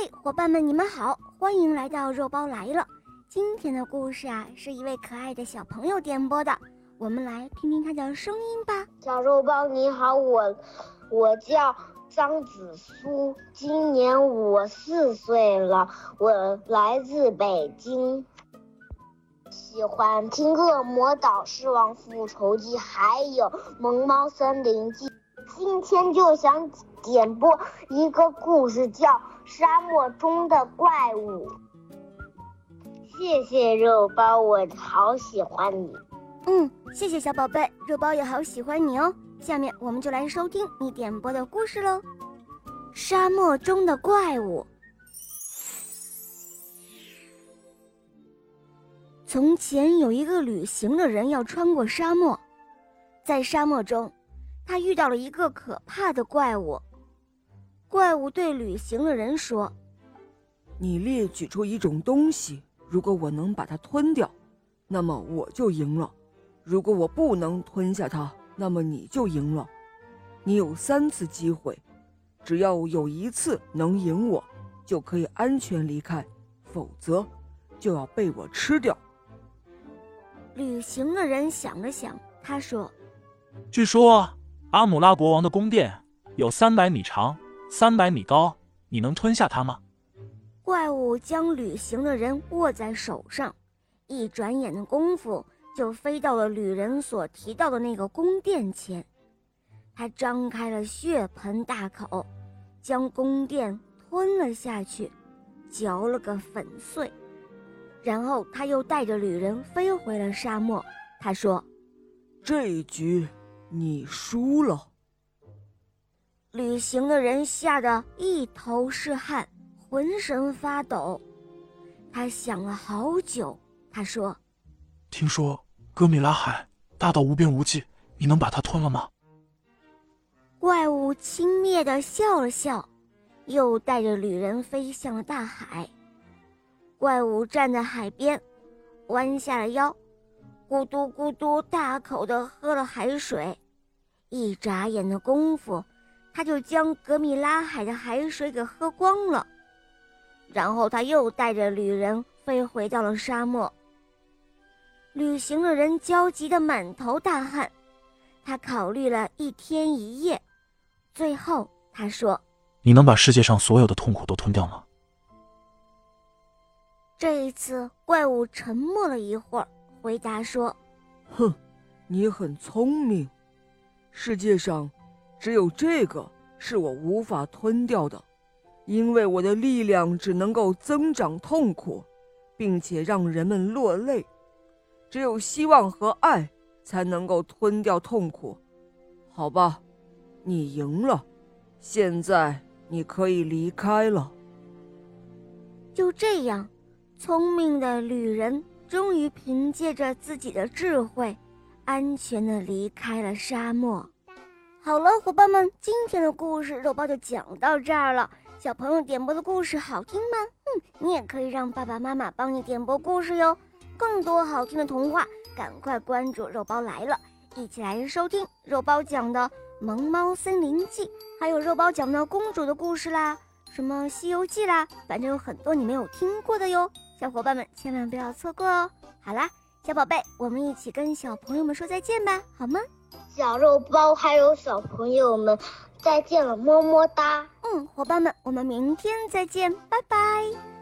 嘿，伙伴们，你们好，欢迎来到肉包来了。今天的故事啊，是一位可爱的小朋友点播的，我们来听听他的声音吧。小肉包你好，我我叫张子苏，今年我四岁了，我来自北京，喜欢听《恶魔岛狮王复仇记》，还有《萌猫森林记》。今天就想点播一个故事，叫《沙漠中的怪物》。谢谢肉包，我好喜欢你。嗯，谢谢小宝贝，肉包也好喜欢你哦。下面我们就来收听你点播的故事喽，《沙漠中的怪物》。从前有一个旅行的人要穿过沙漠，在沙漠中，他遇到了一个可怕的怪物。怪物对旅行的人说：“你列举出一种东西。”如果我能把它吞掉，那么我就赢了；如果我不能吞下它，那么你就赢了。你有三次机会，只要有一次能赢我，就可以安全离开；否则，就要被我吃掉。旅行的人想了想，他说：“据说阿姆拉国王的宫殿有三百米长，三百米高，你能吞下它吗？”怪物将旅行的人握在手上，一转眼的功夫就飞到了旅人所提到的那个宫殿前。他张开了血盆大口，将宫殿吞了下去，嚼了个粉碎。然后他又带着旅人飞回了沙漠。他说：“这一局你输了。”旅行的人吓得一头是汗。浑身发抖，他想了好久。他说：“听说哥米拉海大到无边无际，你能把它吞了吗？”怪物轻蔑的笑了笑，又带着旅人飞向了大海。怪物站在海边，弯下了腰，咕嘟咕嘟大口的喝了海水。一眨眼的功夫，他就将格米拉海的海水给喝光了。然后他又带着旅人飞回到了沙漠。旅行的人焦急的满头大汗，他考虑了一天一夜，最后他说：“你能把世界上所有的痛苦都吞掉吗？”这一次，怪物沉默了一会儿，回答说：“哼，你很聪明。世界上只有这个是我无法吞掉的。”因为我的力量只能够增长痛苦，并且让人们落泪，只有希望和爱才能够吞掉痛苦，好吧，你赢了，现在你可以离开了。就这样，聪明的旅人终于凭借着自己的智慧，安全的离开了沙漠。好了，伙伴们，今天的故事肉包就讲到这儿了。小朋友点播的故事好听吗？嗯，你也可以让爸爸妈妈帮你点播故事哟。更多好听的童话，赶快关注肉包来了，一起来收听肉包讲的《萌猫森林记》，还有肉包讲的公主的故事啦，什么《西游记》啦，反正有很多你没有听过的哟。小伙伴们千万不要错过哦。好啦，小宝贝，我们一起跟小朋友们说再见吧，好吗？小肉包还有小朋友们。再见了，么么哒。嗯，伙伴们，我们明天再见，拜拜。